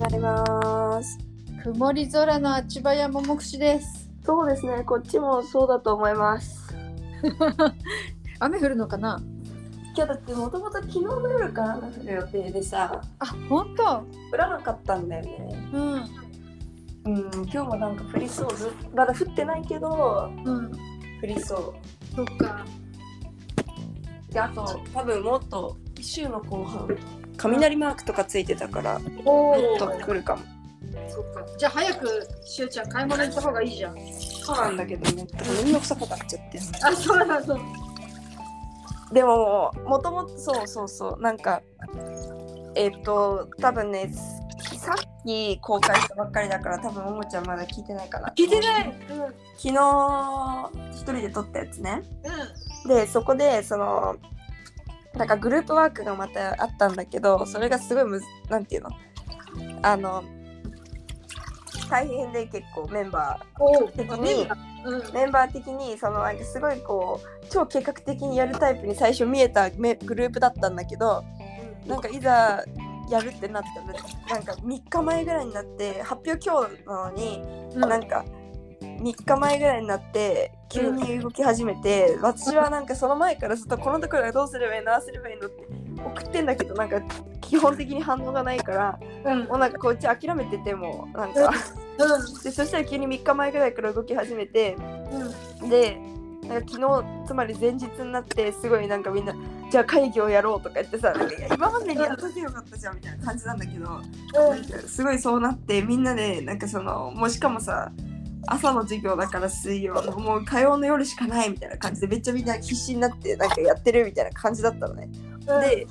なります。曇り空のあちばやももくしです。そうですね、こっちもそうだと思います。雨降るのかな？今日だってもともと昨日の夜から雨降る予定でさ、あ、本当？降らなかったんだよね。うん。うん、今日もなんか降りそう。ずまだ降ってないけど、うん。降りそそっか。う。で、あと、多分もっと週の後半、雷マークとかついてたから、おもっと来るかも。そっか。じゃあ早くしゅうちゃん買い物行った方がいいじゃん。そうなんだけどね、めんどくさくなっちゃって。あ、そうなの。でももともとそうそうそうなんかえっ、と多分ねさっき公開したばっかりだから多分ももちゃんまだ聞いてないかな聞いてない。うん。昨日一人で撮ったやつねうでそこでそのなんかグループワークがまたあったんだけどそれがすごいむずなんていうの？あの大変で結構メンバん。おう。的にうん。ーメンバー的にそのなんかすごいこう超計画的にやるタイプに最初見えたメグループだったんだけどなんかいざやるってなったらなんか3日前ぐらいになって発表今日なのに、うん。なんか3日前ぐらいになって急に動き始めて、私はなんかその前からずっとこのところはどうすればいいのああすればいいのって送ってんだけどなんか基本的に反応がないからうん。もうなんかこっち諦めててもなんかうでそしたら急に3日前ぐらいから動き始めてん。うん。でなんか昨日つまり前日になってすごいなんかみんなじゃあ会議をやろうとか言ってさ今までにやっとけばよかったじゃんみたいな感じなんだけどなんかすごいそうなってみんなでなんかそのもうしかもさ朝の授業だから水曜のもう火曜の夜しかないみたいな感じでめっちゃみんな必死になってなんかやってるみたいな感じだったのね。で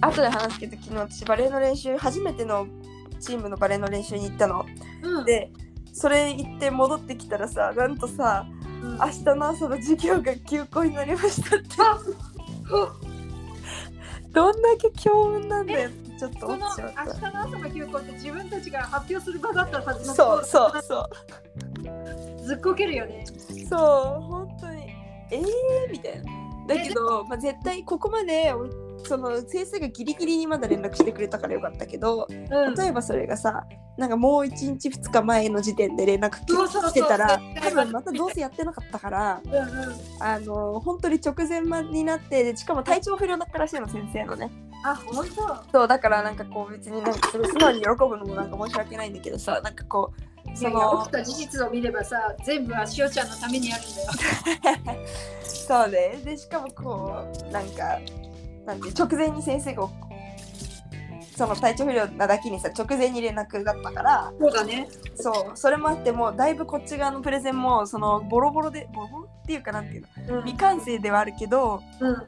後で話すけど昨日私バレエの練習初めてのチームのバレエの練習に行ったの。うん。でそれ行って戻ってきたらさなんとさうん、明日の朝の授業が休校になりましたって どんだけ強運なんだよちょっとその明思っちゃった日の朝の休校って自分たちが発表する場だったはずのそうそうそうずっこけるよね。そう本当にえーみたいなだけど、まあ、絶対ここまでその先生がギリギリにまだ連絡してくれたからよかったけどうん。例えばそれがさなんかもう1日2日前の時点で連絡そうそうそう来てたら多分またどうせやってなかったからうんうん。あの本当に直前まになってでしかも体調不良だったらしいの先生のねあ、本当。そうだからなんかこう別になんかそれ素直に喜ぶのもなんか申し訳ないんだけどさなんかこうそいやいや起のきた事実を見ればさ、全部はしおちゃんのためにあるんだよ。そうねでしかもこうなんかなんて直前に先生がその体調不良なだけにさ直前に連絡だったからそうだね。そうそれもあってもうだいぶこっち側のプレゼンもそのボロボロでボロボロっていうかなんていうのうん未完成ではあるけどうん。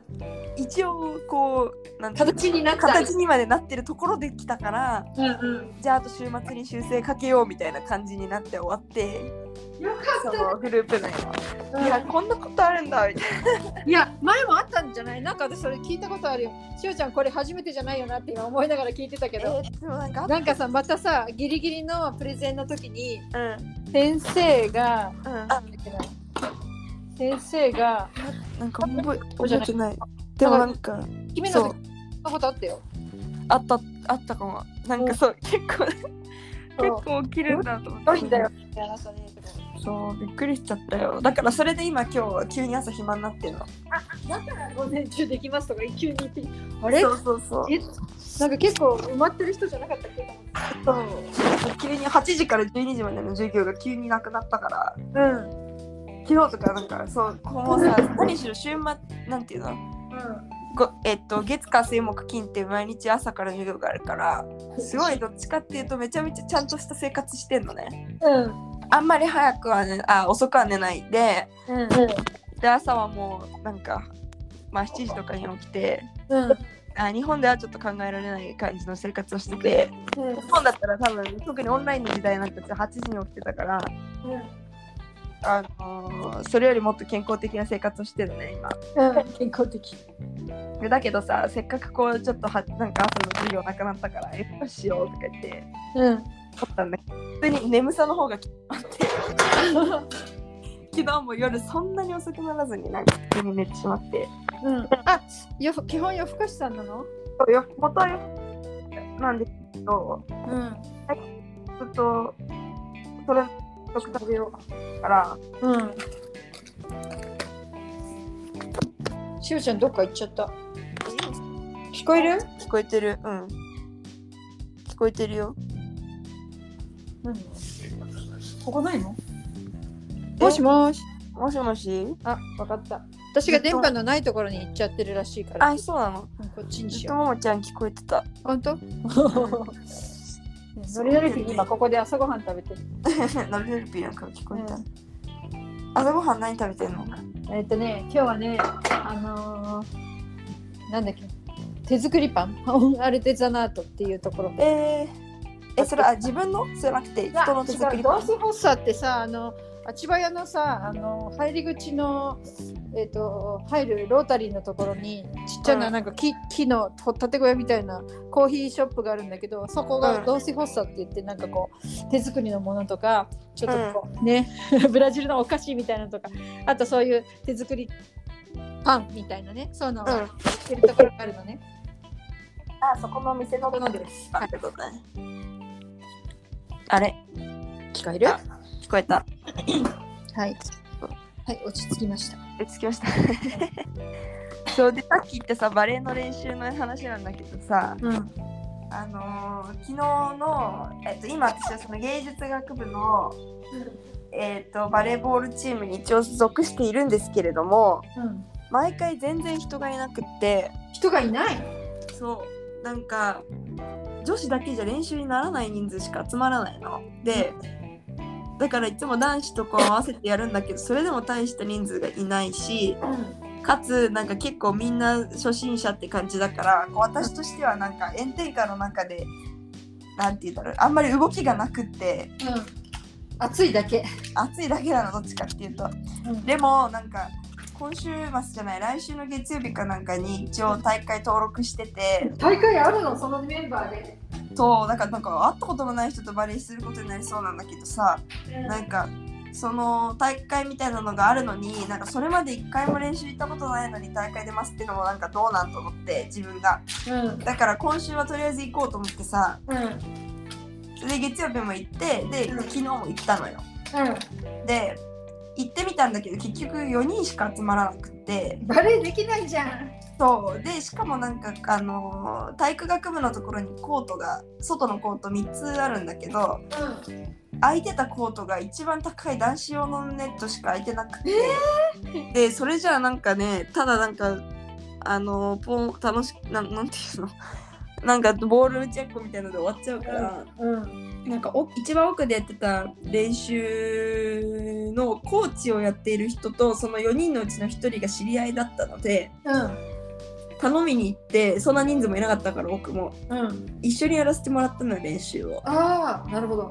一応こうなん形になった。形にまでなってるところで来たからうんうん。じゃああと週末に修正かけようみたいな感じになって終わってよそかのグループ内のった。いやこんなことあるんだみたいいや、前もあったんじゃない？なんか私それ聞いたことあるよ。しおちゃんこれ初めてじゃないよなって今思いながら聞いてたけな、ど。えーでもなんか？なんかさ、またさ、ギリギリのプレゼンの時に、うん。先生が、うん。なんだっけな先生が、なんか覚え覚えてない。でもなんか君のそう。たことあったよ。あったあったかも。なんかそう結構結構起きるんだと思ってそうびっくりしちゃったよ。だからそれで今今日急に朝暇になってるの。だから午前中できますとか急に言ってあれ？そうそうそう。え？なんか結構埋まってる人じゃなかったっけ？そう。急に8時から12時までの授業が急になくなったから。うん。昨日とかなんかそうもうさ何しろ週末なんていうの？うごえっと月火水木金って毎日朝から授業があるからすごいどっちかっていうとめちゃめちゃちゃんとした生活してんのね。うんあんまり早くはねあ遅くは寝ないで。うんで朝はもうなんかまあ7時とかに起きてうん。あ日本ではちょっと考えられない感じの生活をしてて日本だったら多分特にオンラインの時代になってて8時に起きてたからあのーそれよりもっと健康的な生活をしてるね今。うん。健康的。でだけどさせっかくこうちょっとはなんか朝の授業なくなったからえっとしようとか言ってうん思ったんだけど普通に眠さの方がきあって。昨日も夜そんなに遅くならずになんか普通に寝てしまって。うん。あよ基本夜更かしさんなの？そうよ元はよなんでけど。うん。ずっとそれ食べよからう。うん。しおちゃんどっか行っちゃった？聞こえる？聞こえてる。うん。聞こえてるよ何？ここないの？えもしもし。もしもし？あ、わかった。私が電波のないところに行っちゃってるらしいから。あそうなの？うんこっちにしよとももちゃん聞こえてたう。本当？ノリノリピー今ここで朝ごはん食べてる。ノリノリピーなんか聞こえた、朝ごはん何食べてんの？えっとね、今日はね、あのー、なんだっけ、手作りパン、アルテザナートっていうところ。えー、えそれあ自分の？じゃなくて人の手作り。パンドースホッサってさ、あの、あちば屋のさ、あの、入り口の、えっ、と、入るロータリーのところに、ちっちゃな、うん。なんか木木のと建小屋みたいなコーヒーショップがあるんだけど、そこうん。がドースホッサって言って、なんかこう、手作りのものとか、ちょっとこう、ね、ブラジルのお菓子みたいなのとか、あとそういう手作りパンみたいなね、そういうのをうん。売ってるところがあるのね。あそこのお店のそこのです。あってことねあれ？聞こえる？あ聞こえた はい。はい、落ち着きました。えつきました そうでさっき言ったさバレエの練習の話なんだけどさうん。あのー昨日の、えっと、今私はその芸術学部の、えっとバレーボールチームに一応属しているんですけれどもうん。毎回全然人がいなくって人がいない？そうなんか女子だけじゃ練習にならない人数しか集まらないのでだからいつも男子とこう合わせてやるんだけどそれでも大した人数がいないしかつなんか結構みんな初心者って感じだから私としてはなんか炎天下の中でなんて言うんだろうあんまり動きがなくってうん。暑いだけ。暑いだけなのどっちかっていうとうん。でもなんか今週末じゃない来週の月曜日かなんかに一応大会登録してて。大会あるの？そのメンバーで。そうだからなんか会ったこともない人とバレーすることになりそうなんだけどさなんかその大会みたいなのがあるのになんかそれまで一回も練習行ったことないのに大会出ますっていうのもなんかどうなんと思って自分が。うん。だから今週はとりあえず行こうと思ってさ。うん。で月曜日も行ってでうん。昨日も行ったのよ。うで行ってみたんだけど結局4人しか集まらなくって。ん。バレーできないじゃん。そう。でしかもなんかあのー体育学部のところにコートが外のコート3つあるんだけど空いてたコートが一番高い男子用のネットしか空いてなくて、でそれじゃあなんかねただなんかあのーポン楽しなんなんていうの？なんかボール打ち合っこみたいなので終わっちゃうから、うん。なんかお一番奥でやってた練習のコーチをやっている人とその4人のうちの1人が知り合いだったのでうん。頼みに行ってそんな人数もいなかったから僕もうん。一緒にやらせてもらったのよ練習を。ああ、なるほど。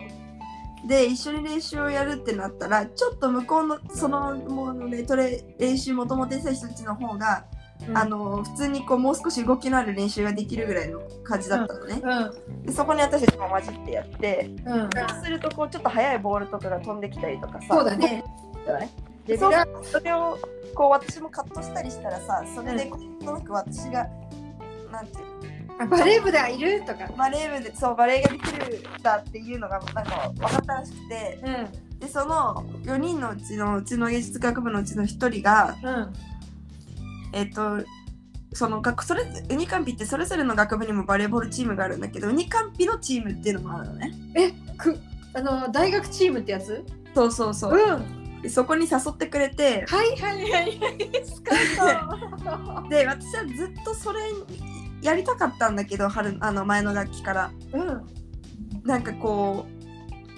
で一緒に練習をやるってなったらちょっと向こうのそのもうねトレ練習もともとやってた人たちの方が、あの普通にこうもう少し動きのある練習ができるぐらいの感じだったのね。うん。でそこに私たちも混じってやってうん。そうするとこうちょっと速いボールとかが飛んできたりとかさそうだね。じゃない？レベそれをこう私もカットしたりしたらさそれでこうなんか私がなんていうの？あバレー部ではいるとか。バレー部でそうバレーができるんだっていうのがなんか分かったらしくてうん。でその4人のうちのうちの芸術学部のうちの1人がうん。えっ、とその学それウニカンピってそれぞれの学部にもバレーボールチームがあるんだけどウニカンピのチームっていうのもあるのねえ、く、あの、大学チームってやつ？そうそうそう、うん。でそこに誘ってくれてはいはいはいはい。スカー で私はずっとそれやりたかったんだけど春あの前の楽器からト。うん。なんかこう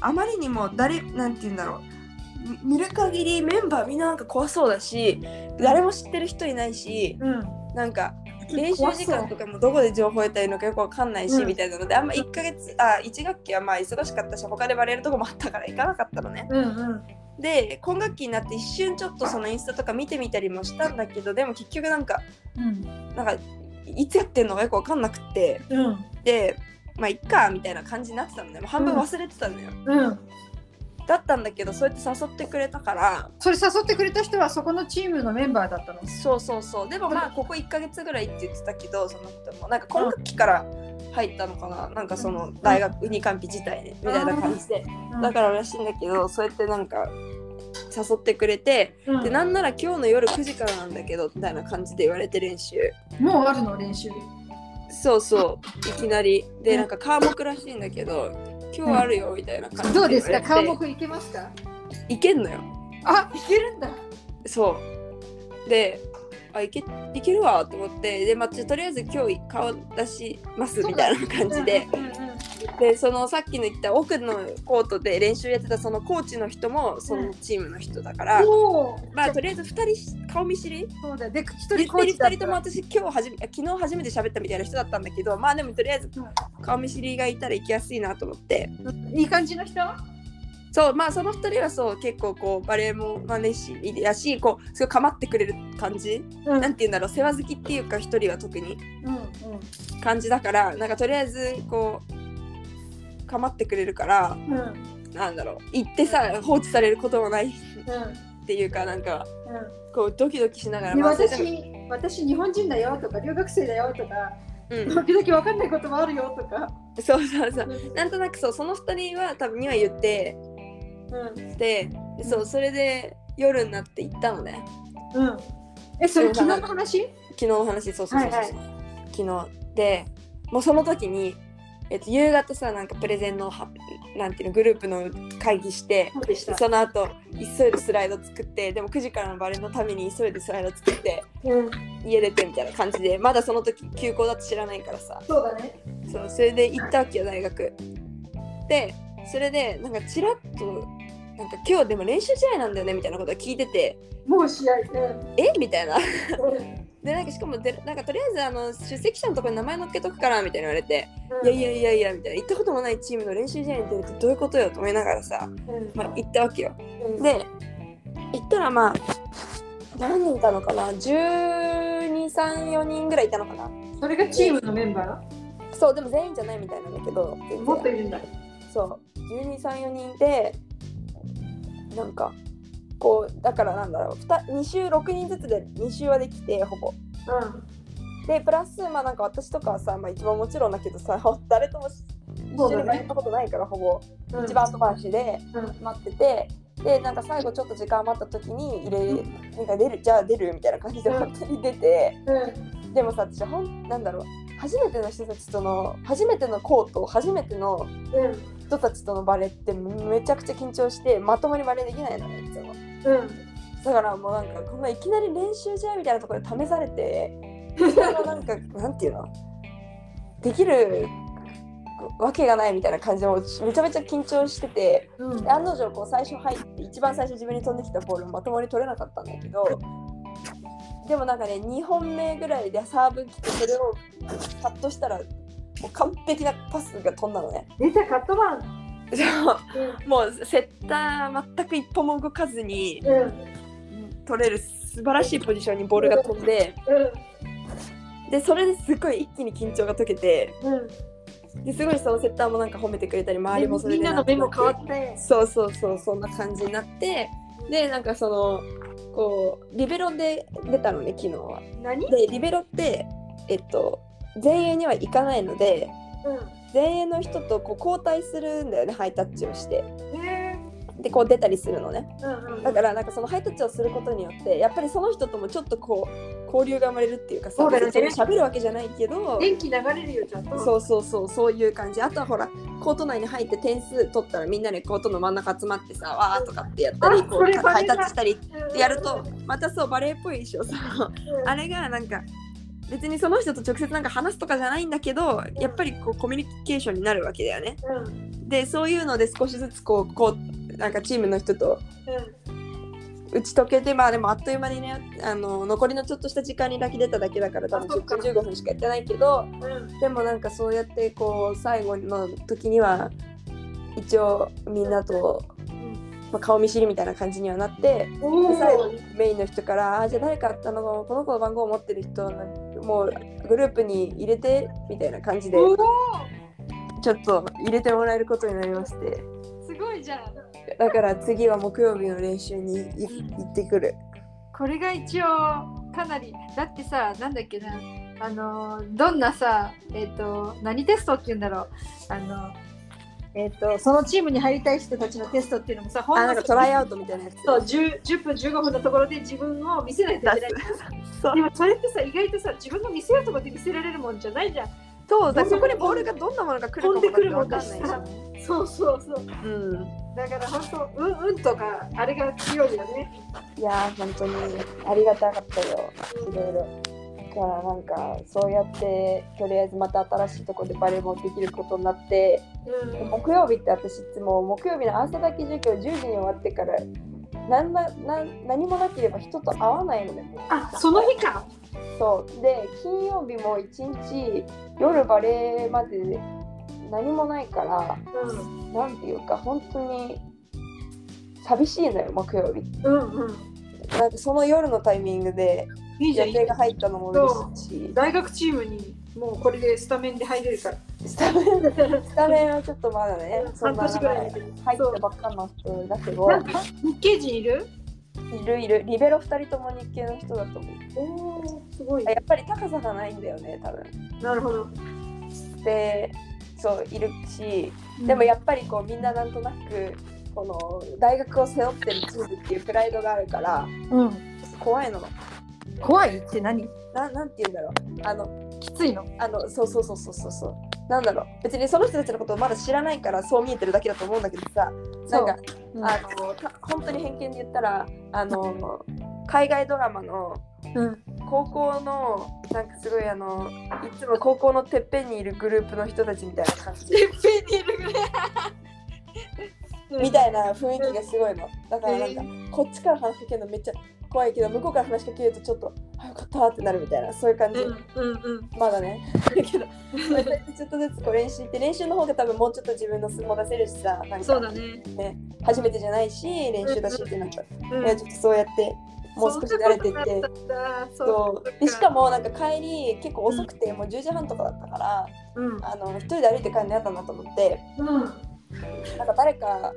あまりにも誰なんて言うんだろうみ見る限りメンバーみんななんか怖そうだし誰も知ってる人いないしうん。なんか練習時間とかもどこで情報を得たらいいのかよくわかんないし、うんみたいなのであんま1ヶ月あ1学期はまあ忙しかったし他でバレーるとこもあったから行かなかったのねうんうん。で今学期になって一瞬ちょっとそのインスタとか見てみたりもしたんだけどでも結局なんかうん。なんかいつやってんのかよくわかんなくってうん。でまあいっかみたいな感じになってたのねもう半分忘れてたのよ、うん。だったんだけどそうやって誘ってくれたから。それ誘ってくれた人はそこのチームのメンバーだったの？そうそうそう。でもまあここ1ヶ月ぐらいって言ってたけどその人も。なんか今学期から入ったのかな？なんかその大学二カンピ自体でみたいな感じで。うん。だかららしいんだけどそうやってなんか誘ってくれてうん。でなんなら今日の夜9時からなんだけどみたいな感じで言われて練習。もうあるの？練習。そうそう。いきなり。うんでなんか科目らしいんだけど今日あるよみたいな感じどうですか？科目いけますか？いけんのよ。あいけるんだ。そう。であいけいけるわと思ってで、まあ、ちょとりあえず今日顔出しますみたいな感じで。うんうんうんでそのさっきの言った奥のコートで練習やってたそのコーチの人もそのチームの人だから、おー。まあとりあえず2人顔見知り？そうだで一で人コーチだ2人とも私今日はじめ昨日初めて喋ったみたいな人だったんだけどまあでもとりあえず顔見知りがいたら行きやすいなと思って。いい感じの人？そうまあその2人はそう結構こうバレエもまあ熱心やしこうすごい構ってくれる感じ？うん。なんて言うんだろう世話好きっていうか1人は特に。うん感じだからなんかとりあえずこう構ってくれるからうんうんなんだろう行ってさ放置されることもないっうんていうかなんかうん。こうドキドキしながらでまあそれでも。私私日本人だよとか留学生だよとかうん、時々わかんないこともあるよとか、そうそうそう。なんとなくそうその2人は多分には言ってうんででそうそれで夜になって行ったのね。うん、えそれ昨日の話？昨日の話？そうそうそうそう、はい昨日。でもうその時に、えっと、夕方さなんかプレゼンのはなんていうのグループの会議してその後急いでスライド作ってでも9時からのバレーのために急いでスライド作ってうん、家出てみたいな感じでまだその時休校だって知らないからさ。そうだね。そうそれで行ったわけよ大学。でそれでなんかちらっとなんか今日でも練習試合なんだよねみたいなことは聞いてて。もう試合え？みたいな。うん。でなんかしかもでなんかとりあえずあの出席者のところに名前載っけとくからみたいな言われて、うん。いやいやいやいやみたいな。行ったこともないチームの練習試合に出るってどういうことよと思いながらさ、うん。まあ、行ったわけよ。うん。で行ったらまあ何人いたのかな？1234人ぐらいいたのかな？それがチームのメンバそうでも全員じゃないみたいなんだけどもっといるんだ。そう。1234人でなんかこうだからなんだろう 2, 2週6人ずつで2週はできてほぼ。でプラスまあなんか私とかはさ、まあ、一番もちろんだけどさ 誰とも一緒にやったことないからほぼ。うん。一番後回しでうん。待っててでなんか最後ちょっと時間余った時に入れなんか出るじゃあ出るみたいな感じでうん本当に出てうん。でもさ私ほんなんだろう初めての人たちとの初めてのコート初めてのうん人たちとのバレーってめちゃくちゃ緊張してまともにバレーできないのねいつも。うん。だからもうなんかこんないきなり練習試合みたいなところで試されて それがなんかなんていうの？できるわけがないみたいな感じでめちゃめちゃ緊張しててうん。で案の定こう最初入って一番最初自分に飛んできたボールまともに取れなかったんだけどでもなんかね2本目ぐらいでサーブ来てそれをカットしたらもう完璧なパスが飛んだのね。出たカットマンもうセッター全く一歩も動かずにうんうん取れる素晴らしいポジションにボールが飛んででそれですごい一気に緊張が解けてうんですごいそのセッターもなんか褒めてくれたり周りもそれみんでなの目も変わってそうそうそうそんな感じになってでなんかそのこうリベロで出たのね昨日は。何？でリベロってえっと前衛には行かないのでう前衛の人とこう交代するんだよねハイタッチをして。でこう出たりするのね。ーうんうん。だからなんかそのハイタッチをすることによってやっぱりその人ともちょっとこう交流が生まれるっていうかさそうだよね。喋るわけじゃないけど電気流れるよちゃんと。そうそうそうそういう感じ。あとはほらコート内に入って点数取ったらみんなでコートの真ん中集まってさわーとかってやったりあこそうハイタッチしたりってやるとうん。またそうバレーっぽいでしょ。そう。うん。あれがなんか別にその人と直接なんか話すとかじゃないんだけどやっぱりこうコミュニケーションになるわけだよね。うん。でそういうので少しずつこうこうなんかチームの人とうん。打ち解けてまあでもあっという間にねあの残りのちょっとした時間にだけ出ただけだから多分10あそっか。分15分しかやってないけどうん。でもなんかそうやってこう最後の時には一応みんなと、まあ、顔見知りみたいな感じにはなって最後ーメインの人から「あじゃあ誰かあの？この子の番号を持ってる人もうグループに入れて」みたいな感じでちょっと入れてもらえることになりまして。すごいじゃんだから次は木曜日の練習にい行ってくる。これが一応かなりだってさなんだっけな。あのどんなさえっ、と何テストって言うんだろう。あのえっ、とそのチームに入りたい人たちのテストっていうのもさほんのトライアウトみたいなやつ。そう 10, 10分15分のところで自分を見せないといけないそう。でもそれってさ意外とさ自分の見せようとこで見せられるもんじゃないじゃん。そうだからそこにボールがどんなものが来るかも飛んでくるもわんだしかんないじゃさん。そうそうそう。うん。だから本当うんうんとかあれが強いよね。いやー本当に。ありがたかったよ。いろいろ。だからなんかそうやってとりあえずまた新しいところでバレーもできることになってうん。木曜日って私いつも木曜日の朝だけ授業10時に終わってからなんななん何もなければ人と会わないのね。あその日か。そう。で金曜日も一日夜バレーまで何もないからうん。なんていうか本当に寂しいのよ木曜日。うんうん。なんかその夜のタイミングでいいじゃん。いいじゃん予定が入ったのも嬉しいし。大学チームにもうこれでスタメンで入れるから。スタメン。スタメンはちょっとまだねそんな半年ぐらい入でったばっかの人だけど。日系人いる？いるいる。リベロ2人とも日系の人だと思う。おおすごい。やっぱり高さがないんだよね多分。なるほど。でそういるし。でもやっぱりこうみんななんとなくこの大学を背負ってるチームっていうプライドがあるからうん。怖いの怖いって何？ななんて言うんだろう。あのきついの？あのそうそうそうそうそう。そうなんだろう。別にその人たちのことをまだ知らないからそう見えてるだけだと思うんだけどさ。なんかうん。あのた本当に偏見で言ったらあの海外ドラマのうん。高校のなんかすごいあのいつも高校のてっぺんにいるグループの人たちみたいな感じ。てっぺんにいるぐらいみたいな雰囲気がすごいの。だからなんかこっちから話しかけるのめっちゃ怖いけど向こうから話しかけるとちょっとあよかったってなるみたいなそういう感じ、うんうんうん。まだね。だけどちょっとずつこう練習して練習の方が多分もうちょっと自分の相撲出せるしさなんかそうだね。ね初めてじゃないし練習だしってなった。ら、うん。いやちょっとそうやってもう少し慣れてって。そそう。でしかもなんか帰り結構遅くて、もう10時半とかだったからうん。あの一人で歩いて帰るの嫌だなと思って。うん。なんか誰か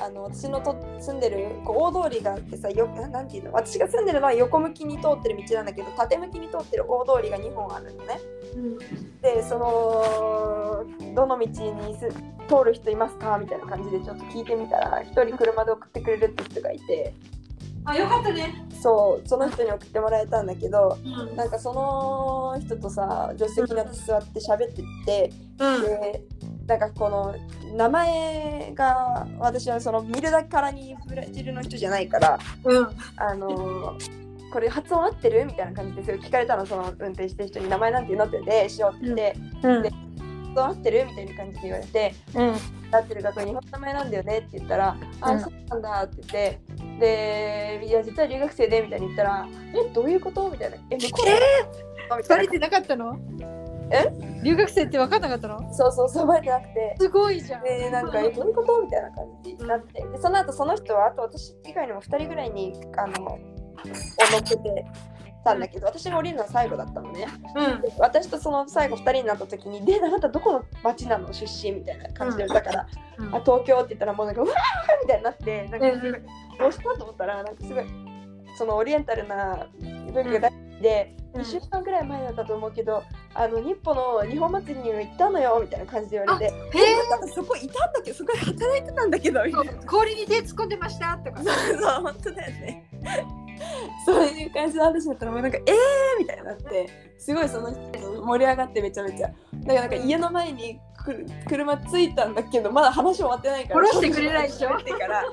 あの私のと住んでるこう大通りがあってさよなていうの私が住んでるのは横向きに通ってる道なんだけど縦向きに通ってる大通りが2本あるのね。でそのどの道にす通る人いますかみたいな感じでちょっと聞いてみたら一人車で送ってくれるって人がいて。あよかったね。そうその人に送ってもらえたんだけどうん。なんかその人とさ助手席に私座って喋ってってうん。でなんかこの名前が私はその見るだけからにブラジルの人じゃないからうん。あのこれ発音合ってるみたいな感じでそれ聞かれたのその運転してる人に名前なんて言うのって言ってしようって言って、うん。で発音合ってるみたいな感じで言われてうん。合ってる学校日本の名前なんだよねって言ったら、あうん。そうなんだって言ってでいや実は留学生でみたいに言ったらえどういうこと？みたいな。え向こうえみたいな。バレてなかったの？え？留学生って分かんなかったの？そうそうそうバレてなくて。すごいじゃん。でなんかえどういうこと？みたいな感じになって。でその後その人はあと私以外にも2人ぐらいにあのを乗っけてたんだけど私が降りるのは最後だったのね。うん。で私とその最後2人になった時に「であなたどこの町なの？出身?」みたいな感じでだから。うん。あ東京って言ったらもうなんかうわーみたいになってなんかどうしたと思ったらなんかすごいそのオリエンタルな文化が大好きで、うん2週間ぐらい前だったと思うけどあの日本の日本祭りにも行ったのよみたいな感じで言われて。へ私そこいたんだけどそこで働いてたんだけど氷に手突っ込んでましたとか。そうそう本当だよね。そういう感じの話だったらもうなんかえーみたいになって。すごいその人盛り上がってめちゃめちゃ。だからなんか家の前に車着いたんだけどまだ話終わってないから下ろしてくれないでしょ。喋ってから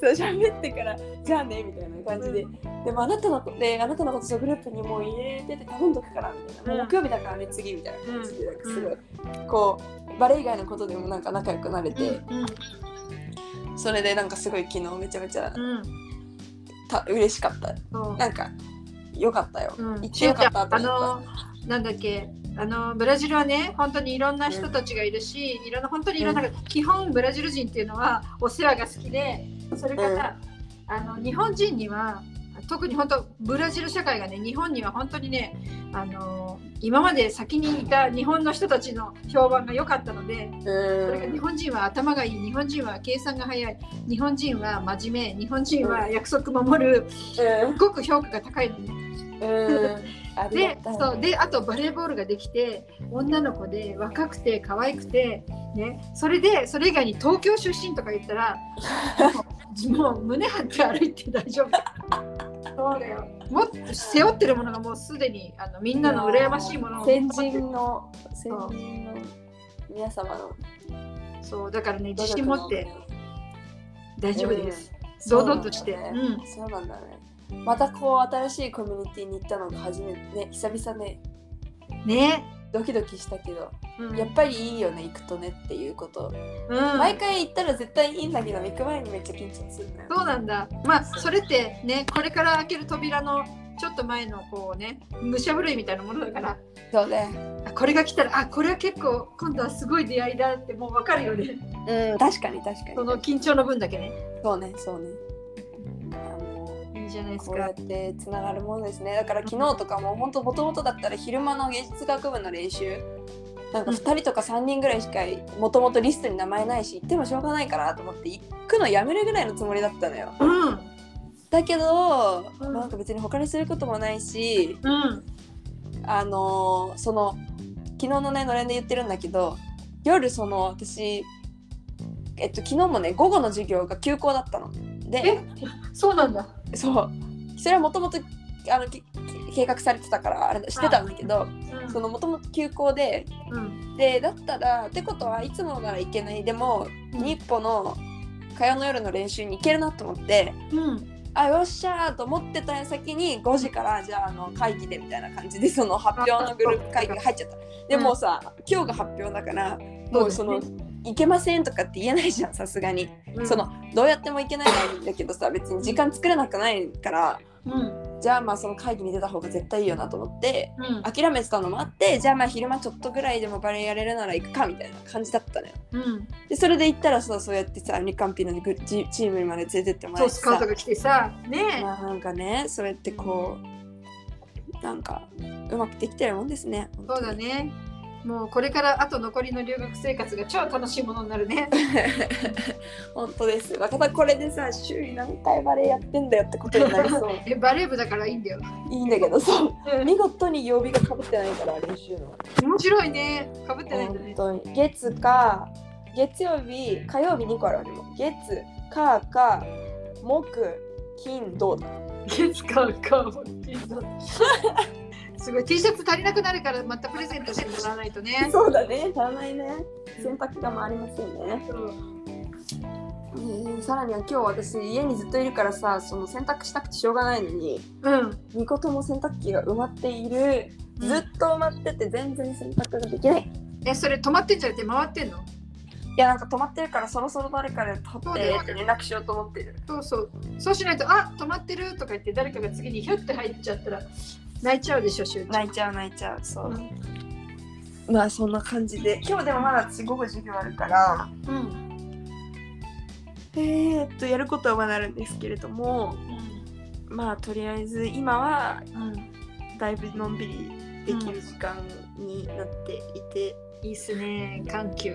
そう喋ってからじゃあねみたいな感じで、でもあなたのであなたのことそのグループにもう入れてて頼んどくからみたいな、もう木曜日だからね次みたいな感じですごい、こうバレエ以外のことでもなんか仲良くなれて、それでなんかすごい昨日めちゃめちゃうん。た嬉しかった。う。んなんかよかったよ、うん。行ってよかったとあ思った。のなんだっけあのブラジルはね本当にいろんな人たちがいるし、いろんな本当にいろんな、基本ブラジル人っていうのはお世話が好きでそれから、あの日本人には特に本当ブラジル社会がね日本には本当にねあの今まで先にいた日本の人たちの評判が良かったのでそれから日本人は頭がいい日本人は計算が早い日本人は真面目日本人は約束守るうん。すごく評価が高いのね。でそう。であとバレーボールができて女の子で若くて可愛くて、ね、それでそれ以外に東京出身とか言ったら もう胸張って歩いて大丈夫。そうだよ。もっと背負ってるものがもうすでにあのみんなの羨ましいものを。先人の先人の皆様の。そうだからね自信持って。大丈夫です、うん。堂々として。そうなん。そうなんだね。またこう新しいコミュニティに行ったのが初めてね久々ね。ね、ドキドキしたけどうん。やっぱりいいよね行くとねっていうこと、うん。毎回行ったら絶対いいんだけど行く前にめっちゃ緊張するそうなんだ。まあそれってねこれから開ける扉のちょっと前のこうね武者震いみたいなものだから。そうね。あこれが来たらあこれは結構今度はすごい出会いだってもう分かるよね。うん確かに確かに。その緊張の分だけね。そうねそうねじゃないですか。こうやっ。てつながるものですね。だから昨日とかも本当もともとだったら昼間の芸術学部の練習。なんかうん。2人とか3人ぐらいしかもともとリストに名前ないし行ってもしょうがないかなと思って行くのやめるぐらいのつもりだったのよ。うん。だけど、うん。なんか別に他にすることもないしうん。あのーその昨日のねのれんで言ってるんだけど夜その私えっと昨日もね午後の授業が休校だったの。でえ？そうなんだ。そう。それはもともと計画されてたからあれ知ってたんだけどもともと休校でうん。でだったらってことはいつもなら行けない。でも日歩の火曜の夜の練習に行けるなと思ってうん。あよっしゃーと思ってた矢先に5時からじゃああの会議でみたいな感じでその発表のグループ会議が入っちゃった。でもうさ、今日が発表だからもうその行けませんとかって言えないじゃんさすがに、うん。そのどうやっても行けないんだけどさ別に時間作れなくないから。うん。じゃあまあその会議に出た方が絶対いいよなと思ってうん。諦めてたのもあってじゃあまあ昼間ちょっとぐらいでもバレエやれるなら行くかみたいな感じだったのよ。うん。でそれで行ったらさそうやってさ日韓ピのグルチチームにまで連れてってもらそうえてさスカウトが来てさねまあなんかねそうやってこうなんかうまくできてるもんですねそうだね。もうこれからあと残りの留学生活が超楽しいものになるね。本当ですまたこれでさ週に何回バレエやってんだよってことになりそう えバレー部だからいいんだよ。いいんだけどそう見事に曜日がかぶってないから練習の面白いね。かぶってないんだね。本当に月か月曜日火曜日2個あるわけも月火か木金土だ月間か。すごい。T シャツ足りなくなるからまたプレゼントしてもらわないとね。そうだね。足らないね。洗濯が回りませんね。えさらには今日私家にずっといるからさその洗濯したくてしょうがないのにうん。2個とも洗濯機が埋まっている。ずっと埋まってて全然洗濯ができない。えそれ止まってんじゃなくて回ってんの？いやなんか止まってるからそろそろ誰かで取そうだよ。ってって連絡しようと思ってる。そうそう。そうしないとあ止まってるとか言って誰かが次にヒュッて入っちゃったら泣いちゃうでしょ、しゅうちゃん。泣いちゃう泣いちゃうそう、うんまあそんな感じで今日でもまだ私午後授業あるからうん。えー、っとやることはまだあるんですけれどもまあとりあえず今はうん。だいぶのんびりできる時間になっていて、いいっすね。緩急。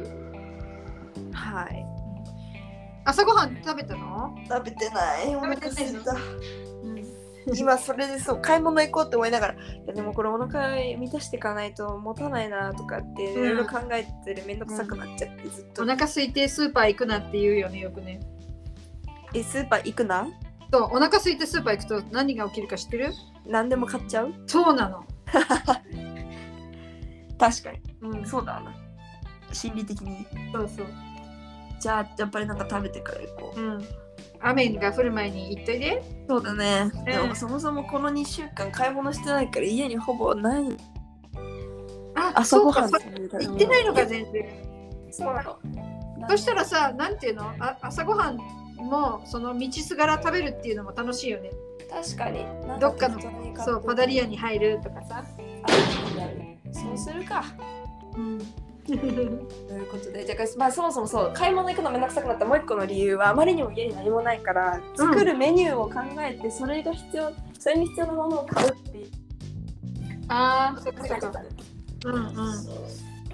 はい朝ごはん食べたの？食べてないお食べてない腹すいたうん。今それでそう買い物行こうって思いながらいやでもこれお腹満たしていかないと持たないなとかっていろいろ考えてるめんどくさくなっちゃってずっと、お腹空いてスーパー行くなって言うよね、よくね。えスーパー行くな？そう、お腹空いてスーパー行くと何が起きるか知ってる？何でも買っちゃう？そうなの。確かに。うん、そうだな。心理的に。そうそう。じゃあやっぱりなんか食べてから行こう。うん。雨が降る前に行っといで。そうだね、でうんもそもそもこの2週間買い物してないから家にほぼないあ、朝ごはんそうかそう行ってないのか、全然。そうなのそしたらさ、なんていうの？あ朝ごはんもその道すがら食べるっていうのも楽しいよね。確かにどっかのそう、パダリアに入るとかさ。あそうするかうん。ということでだからまあそもそもそう買い物行くのめんどくさくなったもう一個の理由はあまりにも家に何もないから作るメニューを考えてそれが必要それに必要なものを買うっていうああ、そっかそっか。うんうん。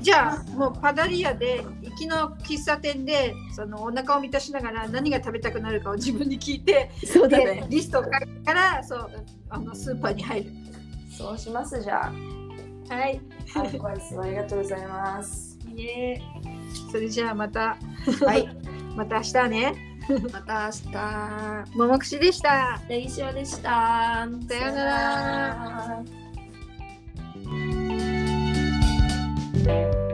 じゃあもうパダリアで行きの喫茶店でそのお腹を満たしながら何が食べたくなるかを自分に聞いてそうだでねリストを書いてからそうあのスーパーに入る。そうしますじゃはい。ご挨拶ありがとうございます。いえ。それじゃあまた。はい。また明日ね。また明日。ももくしでした。レイシでした。さようなら。